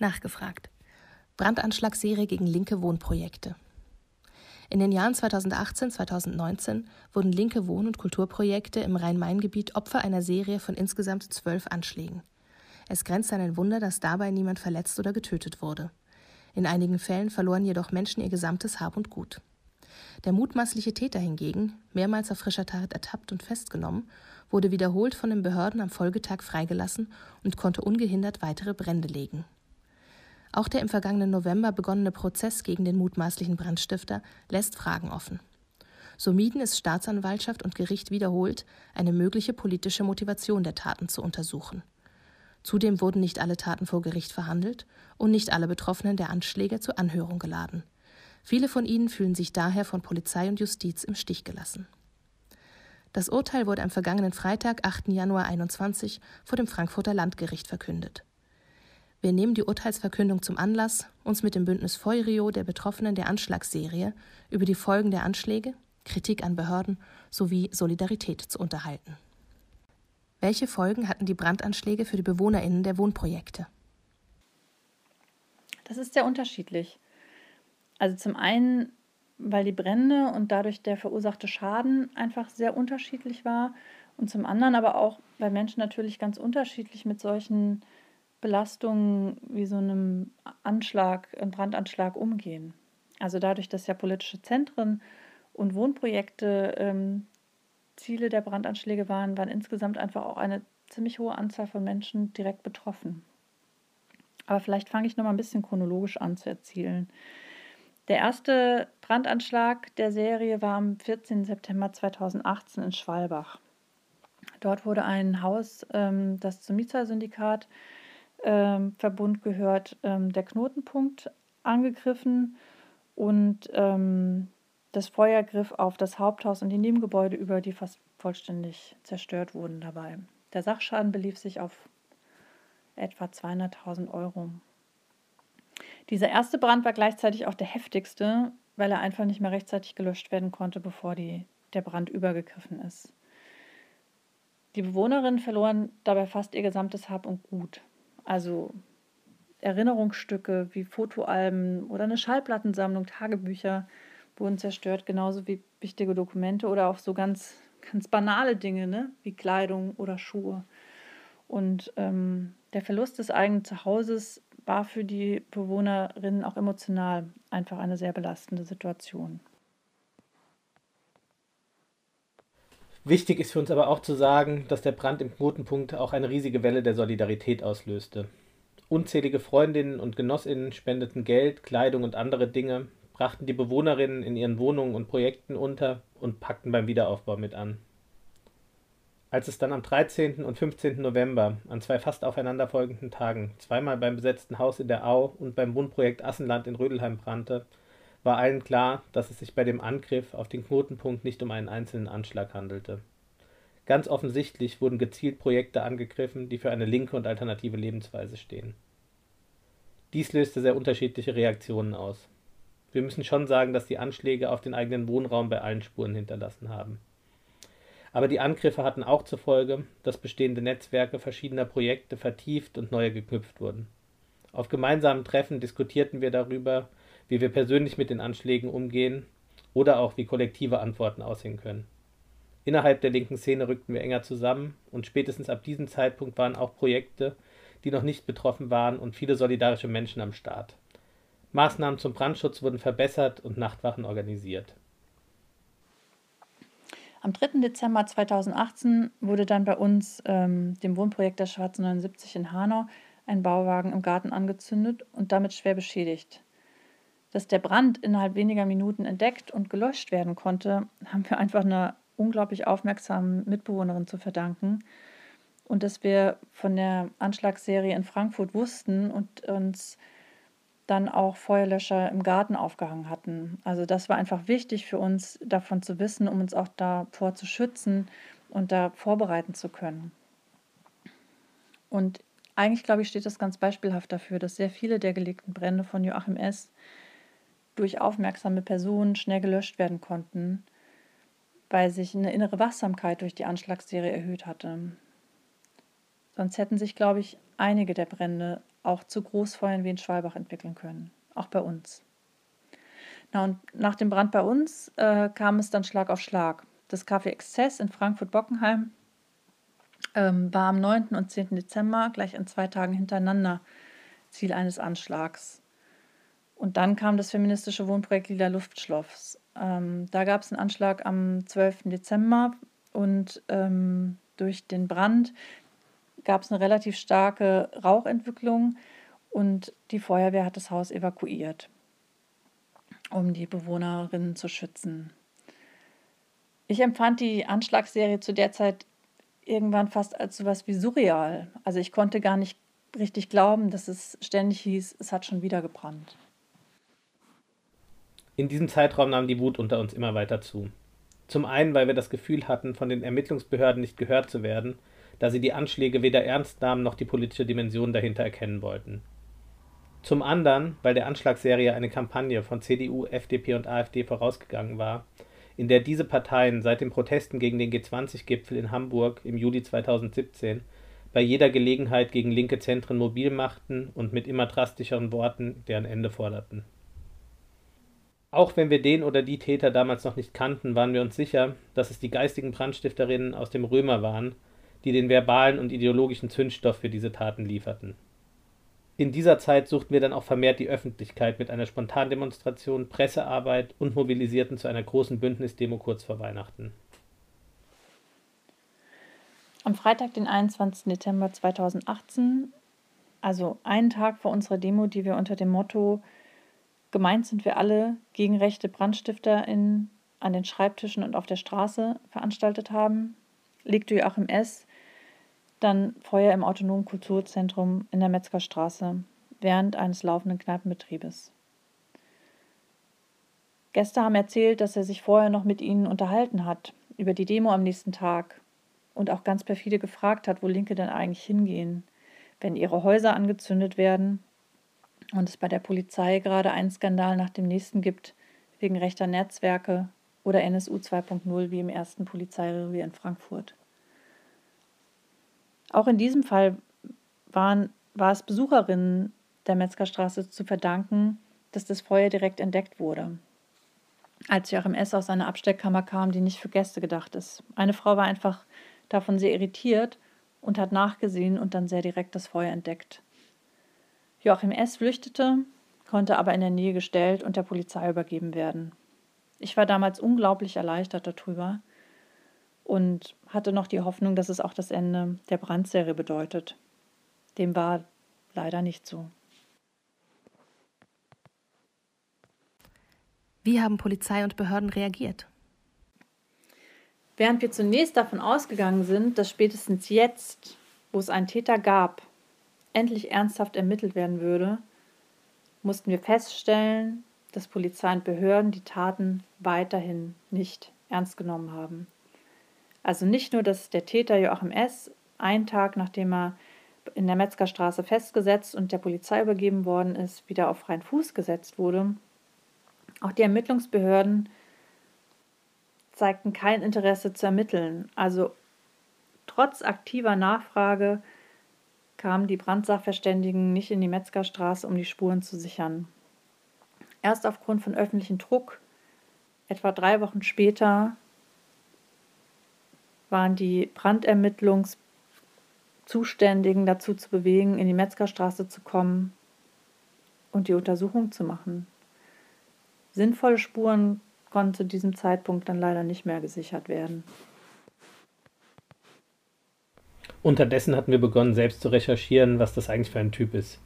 Nachgefragt. Brandanschlagsserie gegen linke Wohnprojekte. In den Jahren 2018-2019 wurden linke Wohn- und Kulturprojekte im Rhein-Main-Gebiet Opfer einer Serie von insgesamt zwölf Anschlägen. Es grenzt an ein Wunder, dass dabei niemand verletzt oder getötet wurde. In einigen Fällen verloren jedoch Menschen ihr gesamtes Hab und Gut. Der mutmaßliche Täter hingegen, mehrmals auf frischer Tat ertappt und festgenommen, wurde wiederholt von den Behörden am Folgetag freigelassen und konnte ungehindert weitere Brände legen. Auch der im vergangenen November begonnene Prozess gegen den mutmaßlichen Brandstifter lässt Fragen offen. So mieden es Staatsanwaltschaft und Gericht wiederholt, eine mögliche politische Motivation der Taten zu untersuchen. Zudem wurden nicht alle Taten vor Gericht verhandelt und nicht alle Betroffenen der Anschläge zur Anhörung geladen. Viele von ihnen fühlen sich daher von Polizei und Justiz im Stich gelassen. Das Urteil wurde am vergangenen Freitag, 8. Januar 2021, vor dem Frankfurter Landgericht verkündet. Wir nehmen die Urteilsverkündung zum Anlass, uns mit dem Bündnis Feurio der Betroffenen der Anschlagsserie über die Folgen der Anschläge, Kritik an Behörden sowie Solidarität zu unterhalten. Welche Folgen hatten die Brandanschläge für die BewohnerInnen der Wohnprojekte? Das ist sehr unterschiedlich. Also zum einen, weil die Brände und dadurch der verursachte Schaden einfach sehr unterschiedlich war und zum anderen aber auch, weil Menschen natürlich ganz unterschiedlich mit solchen Belastungen wie so einem Anschlag, einem Brandanschlag umgehen. Also dadurch, dass ja politische Zentren und Wohnprojekte ähm, Ziele der Brandanschläge waren, waren insgesamt einfach auch eine ziemlich hohe Anzahl von Menschen direkt betroffen. Aber vielleicht fange ich noch mal ein bisschen chronologisch an zu erzählen. Der erste Brandanschlag der Serie war am 14. September 2018 in Schwalbach. Dort wurde ein Haus, ähm, das zum Mieter-Syndikat ähm, Verbund gehört, ähm, der Knotenpunkt angegriffen und ähm, das Feuer griff auf das Haupthaus und die Nebengebäude über, die fast vollständig zerstört wurden dabei. Der Sachschaden belief sich auf etwa 200.000 Euro. Dieser erste Brand war gleichzeitig auch der heftigste, weil er einfach nicht mehr rechtzeitig gelöscht werden konnte, bevor die, der Brand übergegriffen ist. Die Bewohnerinnen verloren dabei fast ihr gesamtes Hab und Gut. Also Erinnerungsstücke wie Fotoalben oder eine Schallplattensammlung, Tagebücher wurden zerstört, genauso wie wichtige Dokumente oder auch so ganz, ganz banale Dinge, ne? wie Kleidung oder Schuhe. Und ähm, der Verlust des eigenen Zuhauses war für die Bewohnerinnen auch emotional einfach eine sehr belastende Situation. Wichtig ist für uns aber auch zu sagen, dass der Brand im Knotenpunkt auch eine riesige Welle der Solidarität auslöste. Unzählige Freundinnen und Genossinnen spendeten Geld, Kleidung und andere Dinge, brachten die Bewohnerinnen in ihren Wohnungen und Projekten unter und packten beim Wiederaufbau mit an. Als es dann am 13. und 15. November, an zwei fast aufeinanderfolgenden Tagen, zweimal beim besetzten Haus in der Au und beim Wohnprojekt Assenland in Rödelheim brannte, war allen klar, dass es sich bei dem Angriff auf den Knotenpunkt nicht um einen einzelnen Anschlag handelte. Ganz offensichtlich wurden gezielt Projekte angegriffen, die für eine linke und alternative Lebensweise stehen. Dies löste sehr unterschiedliche Reaktionen aus. Wir müssen schon sagen, dass die Anschläge auf den eigenen Wohnraum bei allen Spuren hinterlassen haben. Aber die Angriffe hatten auch zur Folge, dass bestehende Netzwerke verschiedener Projekte vertieft und neue geknüpft wurden. Auf gemeinsamen Treffen diskutierten wir darüber, wie wir persönlich mit den Anschlägen umgehen oder auch wie kollektive Antworten aussehen können. Innerhalb der linken Szene rückten wir enger zusammen und spätestens ab diesem Zeitpunkt waren auch Projekte, die noch nicht betroffen waren und viele solidarische Menschen am Start. Maßnahmen zum Brandschutz wurden verbessert und Nachtwachen organisiert. Am 3. Dezember 2018 wurde dann bei uns, ähm, dem Wohnprojekt der Schwarze 79 in Hanau, ein Bauwagen im Garten angezündet und damit schwer beschädigt. Dass der Brand innerhalb weniger Minuten entdeckt und gelöscht werden konnte, haben wir einfach einer unglaublich aufmerksamen Mitbewohnerin zu verdanken. Und dass wir von der Anschlagsserie in Frankfurt wussten und uns dann auch Feuerlöscher im Garten aufgehangen hatten. Also das war einfach wichtig für uns, davon zu wissen, um uns auch davor zu schützen und da vorbereiten zu können. Und eigentlich, glaube ich, steht das ganz beispielhaft dafür, dass sehr viele der gelegten Brände von Joachim S durch aufmerksame Personen schnell gelöscht werden konnten, weil sich eine innere Wachsamkeit durch die Anschlagsserie erhöht hatte. Sonst hätten sich, glaube ich, einige der Brände auch zu Großfeuern wie in Schwalbach entwickeln können, auch bei uns. Na, und nach dem Brand bei uns äh, kam es dann Schlag auf Schlag. Das Café Exzess in Frankfurt-Bockenheim ähm, war am 9. und 10. Dezember gleich in zwei Tagen hintereinander Ziel eines Anschlags. Und dann kam das feministische Wohnprojekt Lila Luftschloss. Ähm, da gab es einen Anschlag am 12. Dezember und ähm, durch den Brand gab es eine relativ starke Rauchentwicklung und die Feuerwehr hat das Haus evakuiert, um die Bewohnerinnen zu schützen. Ich empfand die Anschlagsserie zu der Zeit irgendwann fast als sowas wie surreal. Also ich konnte gar nicht richtig glauben, dass es ständig hieß, es hat schon wieder gebrannt. In diesem Zeitraum nahm die Wut unter uns immer weiter zu. Zum einen, weil wir das Gefühl hatten, von den Ermittlungsbehörden nicht gehört zu werden, da sie die Anschläge weder ernst nahmen noch die politische Dimension dahinter erkennen wollten. Zum anderen, weil der Anschlagsserie eine Kampagne von CDU, FDP und AfD vorausgegangen war, in der diese Parteien seit den Protesten gegen den G20-Gipfel in Hamburg im Juli 2017 bei jeder Gelegenheit gegen linke Zentren mobil machten und mit immer drastischeren Worten deren Ende forderten. Auch wenn wir den oder die Täter damals noch nicht kannten, waren wir uns sicher, dass es die geistigen Brandstifterinnen aus dem Römer waren, die den verbalen und ideologischen Zündstoff für diese Taten lieferten in dieser Zeit suchten wir dann auch vermehrt die Öffentlichkeit mit einer Spontandemonstration, Pressearbeit und mobilisierten zu einer großen Bündnisdemo kurz vor Weihnachten. Am Freitag, den 21. Dezember 2018, also einen Tag vor unserer Demo, die wir unter dem Motto Gemeint sind wir alle gegen rechte BrandstifterInnen an den Schreibtischen und auf der Straße veranstaltet haben, legte Joachim S dann Feuer im Autonomen Kulturzentrum in der Metzgerstraße während eines laufenden Kneipenbetriebes. Gäste haben erzählt, dass er sich vorher noch mit ihnen unterhalten hat über die Demo am nächsten Tag und auch ganz perfide gefragt hat, wo Linke denn eigentlich hingehen, wenn ihre Häuser angezündet werden und es bei der Polizei gerade einen Skandal nach dem nächsten gibt wegen rechter Netzwerke oder NSU 2.0 wie im ersten Polizeirevier in Frankfurt. Auch in diesem Fall waren, war es Besucherinnen der Metzgerstraße zu verdanken, dass das Feuer direkt entdeckt wurde. Als Joachim S. aus seiner Abstellkammer kam, die nicht für Gäste gedacht ist. Eine Frau war einfach davon sehr irritiert und hat nachgesehen und dann sehr direkt das Feuer entdeckt. Joachim S. flüchtete, konnte aber in der Nähe gestellt und der Polizei übergeben werden. Ich war damals unglaublich erleichtert darüber, und hatte noch die Hoffnung, dass es auch das Ende der Brandserie bedeutet. Dem war leider nicht so. Wie haben Polizei und Behörden reagiert? Während wir zunächst davon ausgegangen sind, dass spätestens jetzt, wo es einen Täter gab, endlich ernsthaft ermittelt werden würde, mussten wir feststellen, dass Polizei und Behörden die Taten weiterhin nicht ernst genommen haben. Also nicht nur, dass der Täter Joachim S. einen Tag nachdem er in der Metzgerstraße festgesetzt und der Polizei übergeben worden ist, wieder auf freien Fuß gesetzt wurde. Auch die Ermittlungsbehörden zeigten kein Interesse zu ermitteln. Also trotz aktiver Nachfrage kamen die Brandsachverständigen nicht in die Metzgerstraße, um die Spuren zu sichern. Erst aufgrund von öffentlichem Druck, etwa drei Wochen später, waren die Brandermittlungszuständigen dazu zu bewegen, in die Metzgerstraße zu kommen und die Untersuchung zu machen. Sinnvolle Spuren konnten zu diesem Zeitpunkt dann leider nicht mehr gesichert werden. Unterdessen hatten wir begonnen, selbst zu recherchieren, was das eigentlich für ein Typ ist.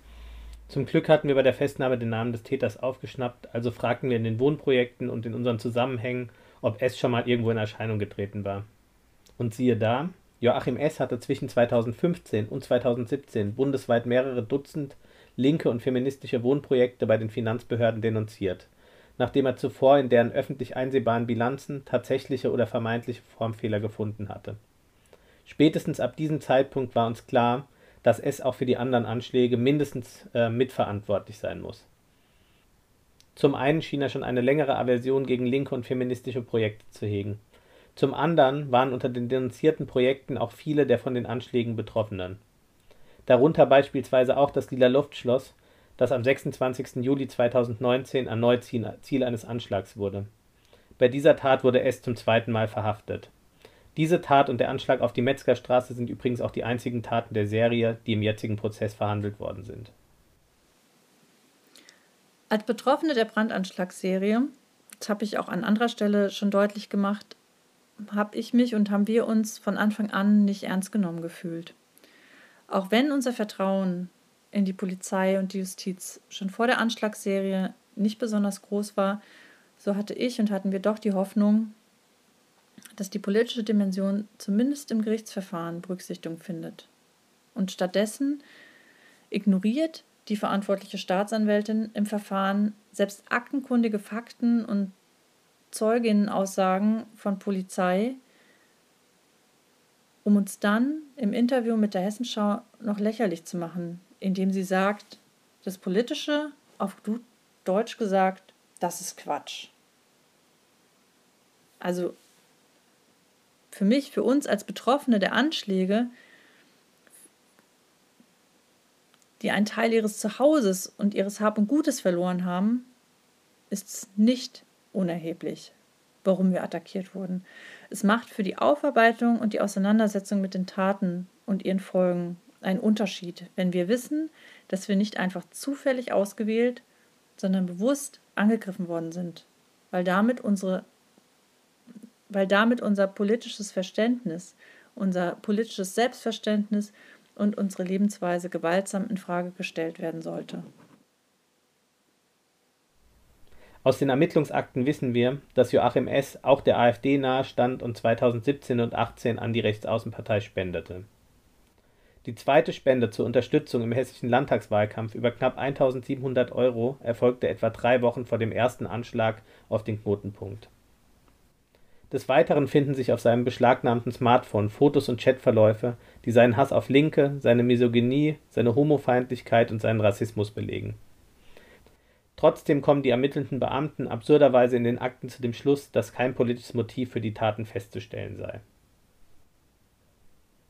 Zum Glück hatten wir bei der Festnahme den Namen des Täters aufgeschnappt, also fragten wir in den Wohnprojekten und in unseren Zusammenhängen, ob es schon mal irgendwo in Erscheinung getreten war. Und siehe da, Joachim S. hatte zwischen 2015 und 2017 bundesweit mehrere Dutzend linke und feministische Wohnprojekte bei den Finanzbehörden denunziert, nachdem er zuvor in deren öffentlich einsehbaren Bilanzen tatsächliche oder vermeintliche Formfehler gefunden hatte. Spätestens ab diesem Zeitpunkt war uns klar, dass es auch für die anderen Anschläge mindestens äh, mitverantwortlich sein muss. Zum einen schien er schon eine längere Aversion gegen linke und feministische Projekte zu hegen. Zum anderen waren unter den denunzierten Projekten auch viele der von den Anschlägen Betroffenen. darunter beispielsweise auch das Lila Luftschloss, das am 26. Juli 2019 erneut Ziel eines Anschlags wurde. Bei dieser Tat wurde S zum zweiten Mal verhaftet. Diese Tat und der Anschlag auf die Metzgerstraße sind übrigens auch die einzigen Taten der Serie, die im jetzigen Prozess verhandelt worden sind. Als Betroffene der Brandanschlagsserie, das habe ich auch an anderer Stelle schon deutlich gemacht, habe ich mich und haben wir uns von Anfang an nicht ernst genommen gefühlt. Auch wenn unser Vertrauen in die Polizei und die Justiz schon vor der Anschlagsserie nicht besonders groß war, so hatte ich und hatten wir doch die Hoffnung, dass die politische Dimension zumindest im Gerichtsverfahren Berücksichtigung findet. Und stattdessen ignoriert die verantwortliche Staatsanwältin im Verfahren selbst aktenkundige Fakten und Zeuginnenaussagen von Polizei, um uns dann im Interview mit der Hessenschau noch lächerlich zu machen, indem sie sagt, das Politische, auf Deutsch gesagt, das ist Quatsch. Also für mich, für uns als Betroffene der Anschläge die einen Teil ihres Zuhauses und ihres Hab und Gutes verloren haben, ist es nicht unerheblich, warum wir attackiert wurden. Es macht für die Aufarbeitung und die Auseinandersetzung mit den Taten und ihren Folgen einen Unterschied, wenn wir wissen, dass wir nicht einfach zufällig ausgewählt, sondern bewusst angegriffen worden sind, weil damit unsere weil damit unser politisches Verständnis, unser politisches Selbstverständnis und unsere Lebensweise gewaltsam in Frage gestellt werden sollte. Aus den Ermittlungsakten wissen wir, dass Joachim S. auch der AfD nahestand und 2017 und 18 an die Rechtsaußenpartei spendete. Die zweite Spende zur Unterstützung im hessischen Landtagswahlkampf über knapp 1700 Euro erfolgte etwa drei Wochen vor dem ersten Anschlag auf den Knotenpunkt. Des Weiteren finden sich auf seinem beschlagnahmten Smartphone Fotos und Chatverläufe, die seinen Hass auf Linke, seine Misogynie, seine Homofeindlichkeit und seinen Rassismus belegen. Trotzdem kommen die ermittelnden Beamten absurderweise in den Akten zu dem Schluss, dass kein politisches Motiv für die Taten festzustellen sei.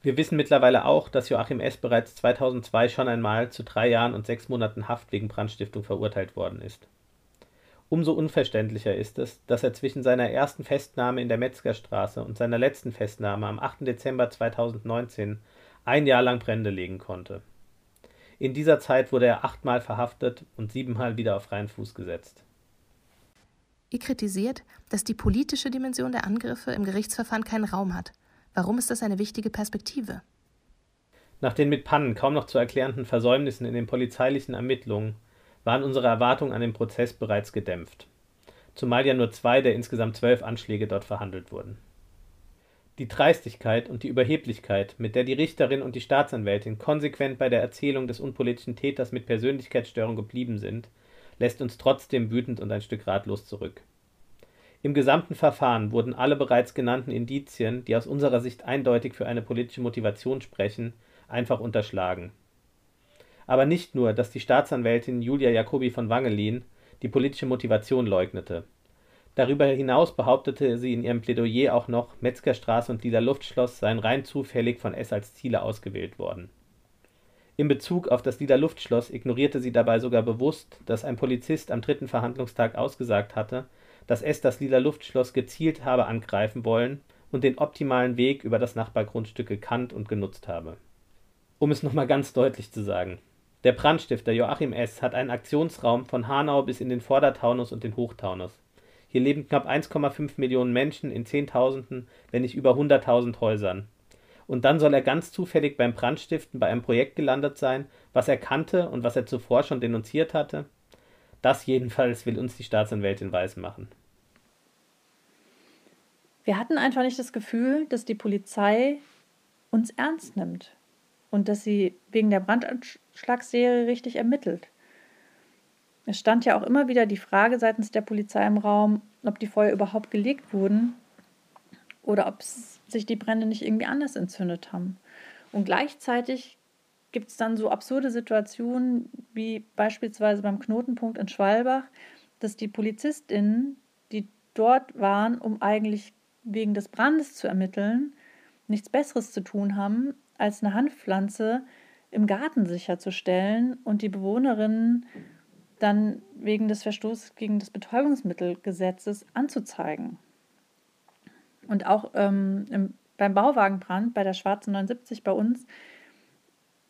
Wir wissen mittlerweile auch, dass Joachim S. bereits 2002 schon einmal zu drei Jahren und sechs Monaten Haft wegen Brandstiftung verurteilt worden ist Umso unverständlicher ist es, dass er zwischen seiner ersten Festnahme in der Metzgerstraße und seiner letzten Festnahme am 8. Dezember 2019 ein Jahr lang Brände legen konnte. In dieser Zeit wurde er achtmal verhaftet und siebenmal wieder auf freien Fuß gesetzt. Ihr kritisiert, dass die politische Dimension der Angriffe im Gerichtsverfahren keinen Raum hat. Warum ist das eine wichtige Perspektive? Nach den mit Pannen kaum noch zu erklärenden Versäumnissen in den polizeilichen Ermittlungen waren unsere Erwartungen an den Prozess bereits gedämpft, zumal ja nur zwei der insgesamt zwölf Anschläge dort verhandelt wurden. Die Dreistigkeit und die Überheblichkeit, mit der die Richterin und die Staatsanwältin konsequent bei der Erzählung des unpolitischen Täters mit Persönlichkeitsstörung geblieben sind, lässt uns trotzdem wütend und ein Stück ratlos zurück. Im gesamten Verfahren wurden alle bereits genannten Indizien, die aus unserer Sicht eindeutig für eine politische Motivation sprechen, einfach unterschlagen aber nicht nur, dass die Staatsanwältin Julia Jacobi von Wangelin die politische Motivation leugnete. Darüber hinaus behauptete sie in ihrem Plädoyer auch noch, Metzgerstraße und Lila Luftschloss seien rein zufällig von S als Ziele ausgewählt worden. In Bezug auf das Lila Luftschloss ignorierte sie dabei sogar bewusst, dass ein Polizist am dritten Verhandlungstag ausgesagt hatte, dass S das Lila Luftschloss gezielt habe angreifen wollen und den optimalen Weg über das Nachbargrundstück gekannt und genutzt habe. Um es nochmal ganz deutlich zu sagen, der Brandstifter Joachim S. hat einen Aktionsraum von Hanau bis in den Vordertaunus und den Hochtaunus. Hier leben knapp 1,5 Millionen Menschen in Zehntausenden, wenn nicht über 100.000 Häusern. Und dann soll er ganz zufällig beim Brandstiften bei einem Projekt gelandet sein, was er kannte und was er zuvor schon denunziert hatte? Das jedenfalls will uns die Staatsanwältin weismachen. Wir hatten einfach nicht das Gefühl, dass die Polizei uns ernst nimmt und dass sie wegen der Brandanschlagsserie richtig ermittelt. Es stand ja auch immer wieder die Frage seitens der Polizei im Raum, ob die Feuer überhaupt gelegt wurden oder ob sich die Brände nicht irgendwie anders entzündet haben. Und gleichzeitig gibt es dann so absurde Situationen wie beispielsweise beim Knotenpunkt in Schwalbach, dass die PolizistInnen, die dort waren, um eigentlich wegen des Brandes zu ermitteln, nichts Besseres zu tun haben, als eine Hanfpflanze im Garten sicherzustellen und die Bewohnerinnen dann wegen des Verstoßes gegen das Betäubungsmittelgesetzes anzuzeigen. Und auch ähm, im, beim Bauwagenbrand bei der Schwarzen 79 bei uns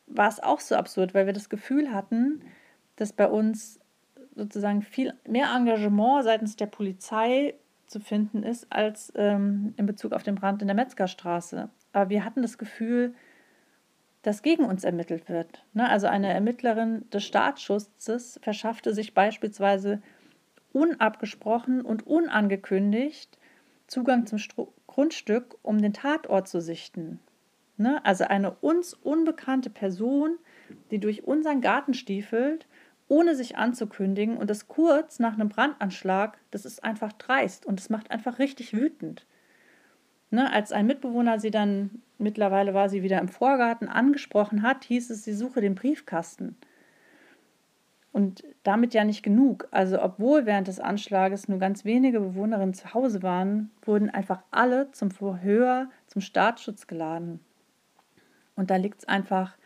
war es auch so absurd, weil wir das Gefühl hatten, dass bei uns sozusagen viel mehr Engagement seitens der Polizei zu finden ist als ähm, in Bezug auf den Brand in der Metzgerstraße. Aber wir hatten das Gefühl, dass gegen uns ermittelt wird. Ne? Also eine Ermittlerin des Staatsschutzes verschaffte sich beispielsweise unabgesprochen und unangekündigt Zugang zum Stru Grundstück, um den Tatort zu sichten. Ne? Also eine uns unbekannte Person, die durch unseren Garten stiefelt, ohne sich anzukündigen und das kurz nach einem Brandanschlag, das ist einfach dreist und das macht einfach richtig wütend. Ne? Als ein Mitbewohner sie dann, mittlerweile war sie wieder im Vorgarten, angesprochen hat, hieß es, sie suche den Briefkasten. Und damit ja nicht genug. Also obwohl während des Anschlages nur ganz wenige Bewohnerinnen zu Hause waren, wurden einfach alle zum Verhör, zum Staatsschutz geladen. Und da liegt es einfach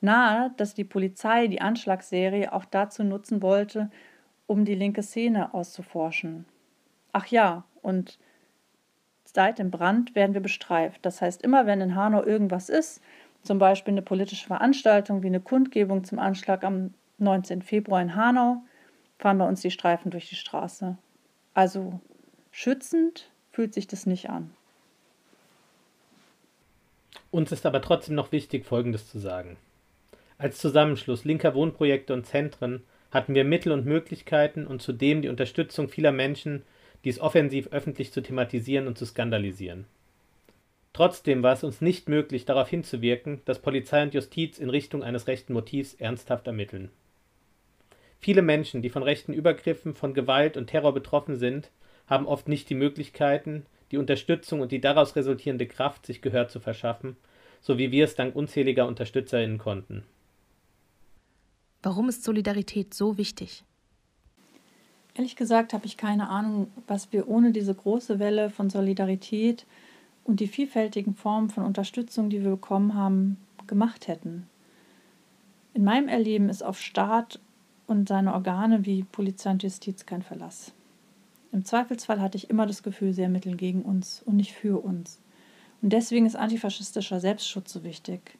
nahe, dass die Polizei die Anschlagsserie auch dazu nutzen wollte, um die linke Szene auszuforschen. Ach ja, und seit dem Brand werden wir bestreift. Das heißt, immer wenn in Hanau irgendwas ist, zum Beispiel eine politische Veranstaltung wie eine Kundgebung zum Anschlag am 19. Februar in Hanau, fahren bei uns die Streifen durch die Straße. Also schützend fühlt sich das nicht an. Uns ist aber trotzdem noch wichtig, Folgendes zu sagen. Als Zusammenschluss linker Wohnprojekte und Zentren hatten wir Mittel und Möglichkeiten und zudem die Unterstützung vieler Menschen, dies offensiv öffentlich zu thematisieren und zu skandalisieren. Trotzdem war es uns nicht möglich, darauf hinzuwirken, dass Polizei und Justiz in Richtung eines rechten Motivs ernsthaft ermitteln. Viele Menschen, die von rechten Übergriffen, von Gewalt und Terror betroffen sind, haben oft nicht die Möglichkeiten, die Unterstützung und die daraus resultierende Kraft, sich Gehör zu verschaffen, so wie wir es dank unzähliger UnterstützerInnen konnten. Warum ist Solidarität so wichtig? Ehrlich gesagt habe ich keine Ahnung, was wir ohne diese große Welle von Solidarität und die vielfältigen Formen von Unterstützung, die wir bekommen haben, gemacht hätten. In meinem Erleben ist auf Staat und seine Organe wie Polizei und Justiz kein Verlass. Im Zweifelsfall hatte ich immer das Gefühl, sie ermitteln gegen uns und nicht für uns. Und deswegen ist antifaschistischer Selbstschutz so wichtig.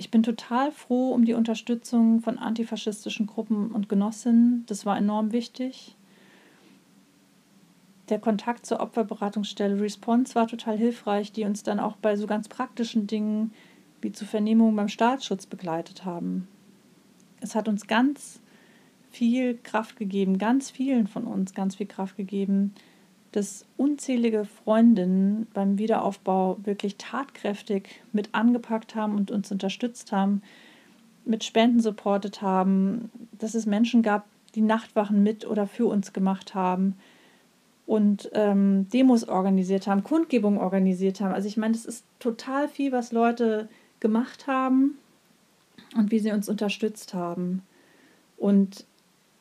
Ich bin total froh um die Unterstützung von antifaschistischen Gruppen und Genossinnen. Das war enorm wichtig. Der Kontakt zur Opferberatungsstelle Response war total hilfreich, die uns dann auch bei so ganz praktischen Dingen wie zu Vernehmungen beim Staatsschutz begleitet haben. Es hat uns ganz viel Kraft gegeben, ganz vielen von uns ganz viel Kraft gegeben, dass unzählige Freundinnen beim Wiederaufbau wirklich tatkräftig mit angepackt haben und uns unterstützt haben, mit Spenden supportet haben, dass es Menschen gab, die Nachtwachen mit oder für uns gemacht haben und ähm, Demos organisiert haben, Kundgebungen organisiert haben. Also ich meine, es ist total viel, was Leute gemacht haben und wie sie uns unterstützt haben. Und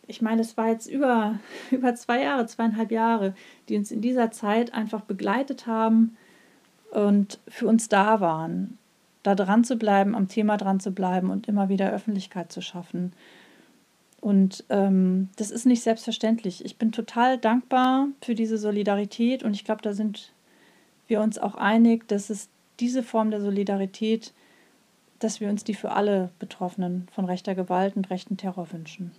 ich meine, es war jetzt über, über zwei Jahre, zweieinhalb Jahre, die uns in dieser Zeit einfach begleitet haben und für uns da waren. Da dran zu bleiben, am Thema dran zu bleiben und immer wieder Öffentlichkeit zu schaffen. Und ähm, das ist nicht selbstverständlich. Ich bin total dankbar für diese Solidarität und ich glaube, da sind wir uns auch einig, dass es diese Form der Solidarität, dass wir uns die für alle Betroffenen von rechter Gewalt und rechten Terror wünschen.